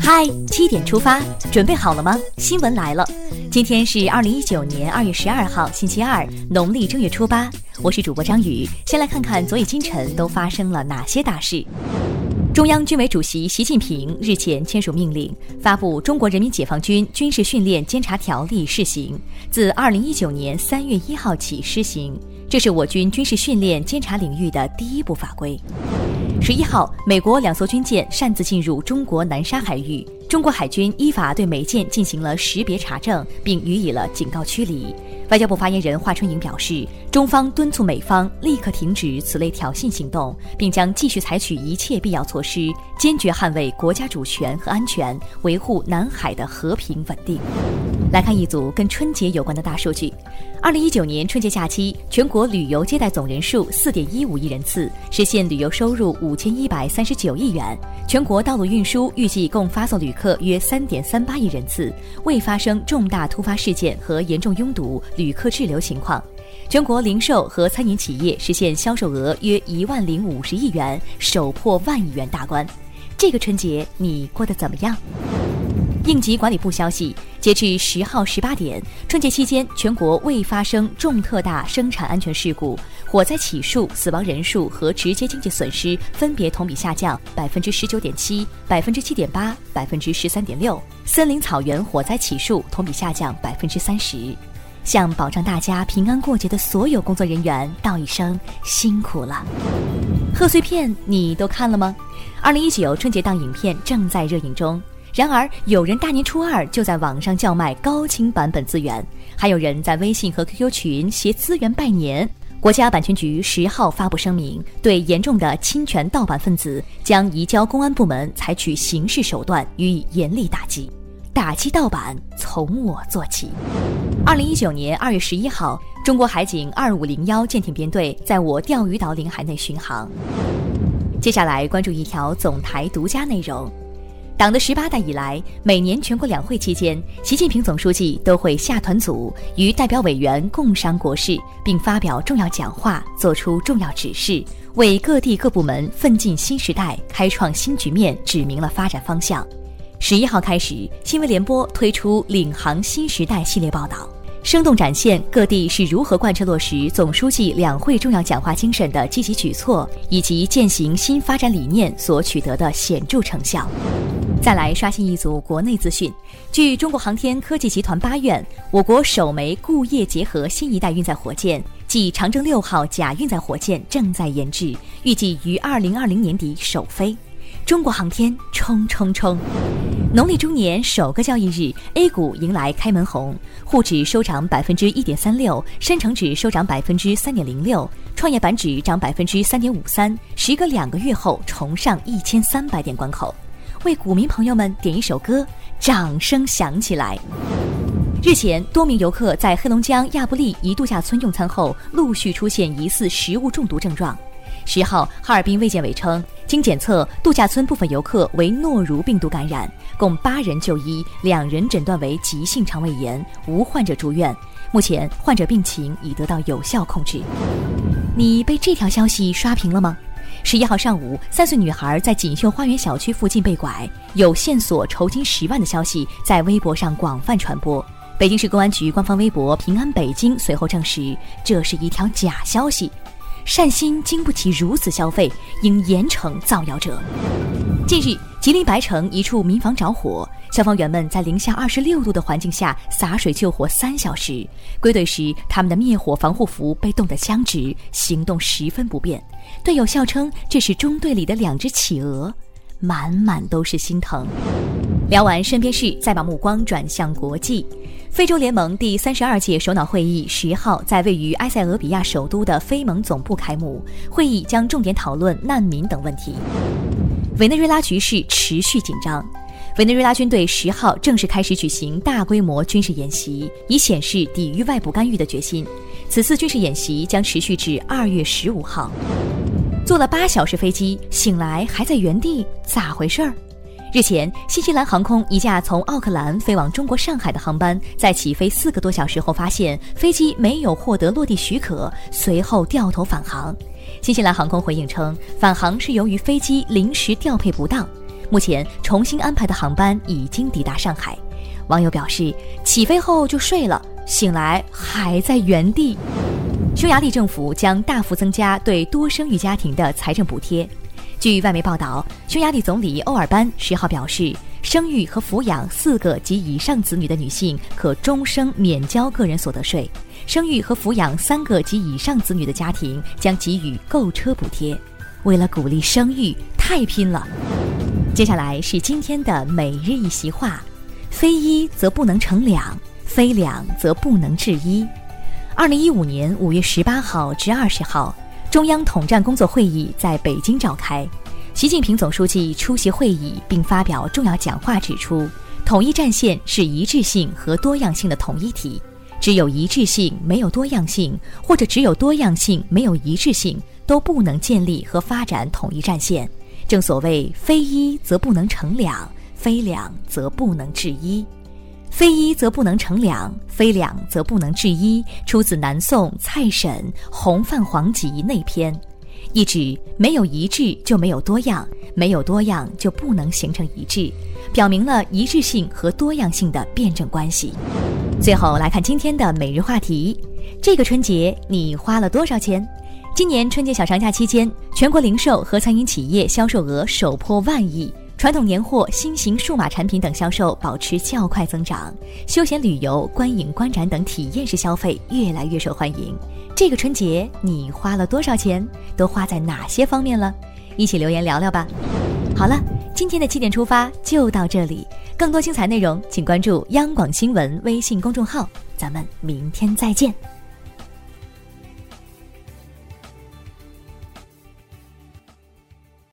嗨，七点出发，准备好了吗？新闻来了，今天是二零一九年二月十二号，星期二，农历正月初八。我是主播张宇，先来看看昨夜今晨都发生了哪些大事。中央军委主席习近平日前签署命令，发布《中国人民解放军军事训练监察条例》试行，自二零一九年三月一号起施行。这是我军军事训练监察领域的第一部法规。十一号，美国两艘军舰擅自进入中国南沙海域，中国海军依法对美舰进行了识别查证，并予以了警告驱离。外交部发言人华春莹表示，中方敦促美方立刻停止此类挑衅行动，并将继续采取一切必要措施，坚决捍卫国家主权和安全，维护南海的和平稳定。来看一组跟春节有关的大数据：二零一九年春节假期，全国旅游接待总人数四点一五亿人次，实现旅游收入五千一百三十九亿元。全国道路运输预计共发送旅客约三点三八亿人次，未发生重大突发事件和严重拥堵。旅客滞留情况，全国零售和餐饮企业实现销售额约一万零五十亿元，首破万亿元大关。这个春节你过得怎么样？应急管理部消息，截至十号十八点，春节期间全国未发生重特大生产安全事故，火灾起数、死亡人数和直接经济损失分别同比下降百分之十九点七、百分之七点八、百分之十三点六。森林草原火灾起数同比下降百分之三十。向保障大家平安过节的所有工作人员道一声辛苦了。贺岁片你都看了吗？二零一九春节档影片正在热映中。然而，有人大年初二就在网上叫卖高清版本资源，还有人在微信和 QQ 群携资源拜年。国家版权局十号发布声明，对严重的侵权盗版分子将移交公安部门采取刑事手段予以严厉打击。打击盗版从我做起。二零一九年二月十一号，中国海警二五零幺舰艇编队在我钓鱼岛领海内巡航。接下来关注一条总台独家内容：党的十八大以来，每年全国两会期间，习近平总书记都会下团组，与代表委员共商国事，并发表重要讲话，作出重要指示，为各地各部门奋进新时代、开创新局面指明了发展方向。十一号开始，新闻联播推出《领航新时代》系列报道，生动展现各地是如何贯彻落实总书记两会重要讲话精神的积极举措，以及践行新发展理念所取得的显著成效。再来刷新一组国内资讯，据中国航天科技集团八院，我国首枚固液结合新一代运载火箭即长征六号甲运载火箭正在研制，预计于二零二零年底首飞。中国航天冲冲冲！农历中年首个交易日，A 股迎来开门红，沪指收涨百分之一点三六，深成指收涨百分之三点零六，创业板指涨百分之三点五三，时隔两个月后重上一千三百点关口。为股民朋友们点一首歌，掌声响起来！日前，多名游客在黑龙江亚布力一度假村用餐后，陆续出现疑似食物中毒症状。十号，哈尔滨卫健委称，经检测，度假村部分游客为诺如病毒感染，共八人就医，两人诊断为急性肠胃炎，无患者住院。目前，患者病情已得到有效控制。你被这条消息刷屏了吗？十一号上午，三岁女孩在锦绣花园小区附近被拐，有线索酬金十万的消息在微博上广泛传播。北京市公安局官方微博“平安北京”随后证实，这是一条假消息。善心经不起如此消费，应严惩造谣者。近日，吉林白城一处民房着火，消防员们在零下二十六度的环境下洒水救火三小时，归队时他们的灭火防护服被冻得僵直，行动十分不便。队友笑称这是中队里的两只企鹅，满满都是心疼。聊完身边事，再把目光转向国际。非洲联盟第三十二届首脑会议十号在位于埃塞俄比亚首都的非盟总部开幕，会议将重点讨论难民等问题。委内瑞拉局势持续紧张，委内瑞拉军队十号正式开始举行大规模军事演习，以显示抵御外部干预的决心。此次军事演习将持续至二月十五号。坐了八小时飞机，醒来还在原地，咋回事儿？日前，新西兰航空一架从奥克兰飞往中国上海的航班，在起飞四个多小时后，发现飞机没有获得落地许可，随后掉头返航。新西兰航空回应称，返航是由于飞机临时调配不当。目前重新安排的航班已经抵达上海。网友表示，起飞后就睡了，醒来还在原地。匈牙利政府将大幅增加对多生育家庭的财政补贴。据外媒报道，匈牙利总理欧尔班十号表示，生育和抚养四个及以上子女的女性可终生免交个人所得税；生育和抚养三个及以上子女的家庭将给予购车补贴。为了鼓励生育，太拼了。接下来是今天的每日一席话：非一则不能成两，非两则不能治一。二零一五年五月十八号至二十号，中央统战工作会议在北京召开。习近平总书记出席会议并发表重要讲话，指出，统一战线是一致性和多样性的统一体，只有一致性没有多样性，或者只有多样性没有一致性，都不能建立和发展统一战线。正所谓，非一则不能成两，非两则不能治一。非一则不能成两，非两则不能治一，出自南宋蔡沈《洪范黄集内篇》，意指没有一致就没有多样，没有多样就不能形成一致，表明了一致性和多样性的辩证关系。最后来看今天的每日话题：这个春节你花了多少钱？今年春节小长假期间，全国零售和餐饮企业销售额首破万亿。传统年货、新型数码产品等销售保持较快增长，休闲旅游、观影观展等体验式消费越来越受欢迎。这个春节你花了多少钱？都花在哪些方面了？一起留言聊聊吧。好了，今天的七点出发就到这里，更多精彩内容请关注央广新闻微信公众号，咱们明天再见。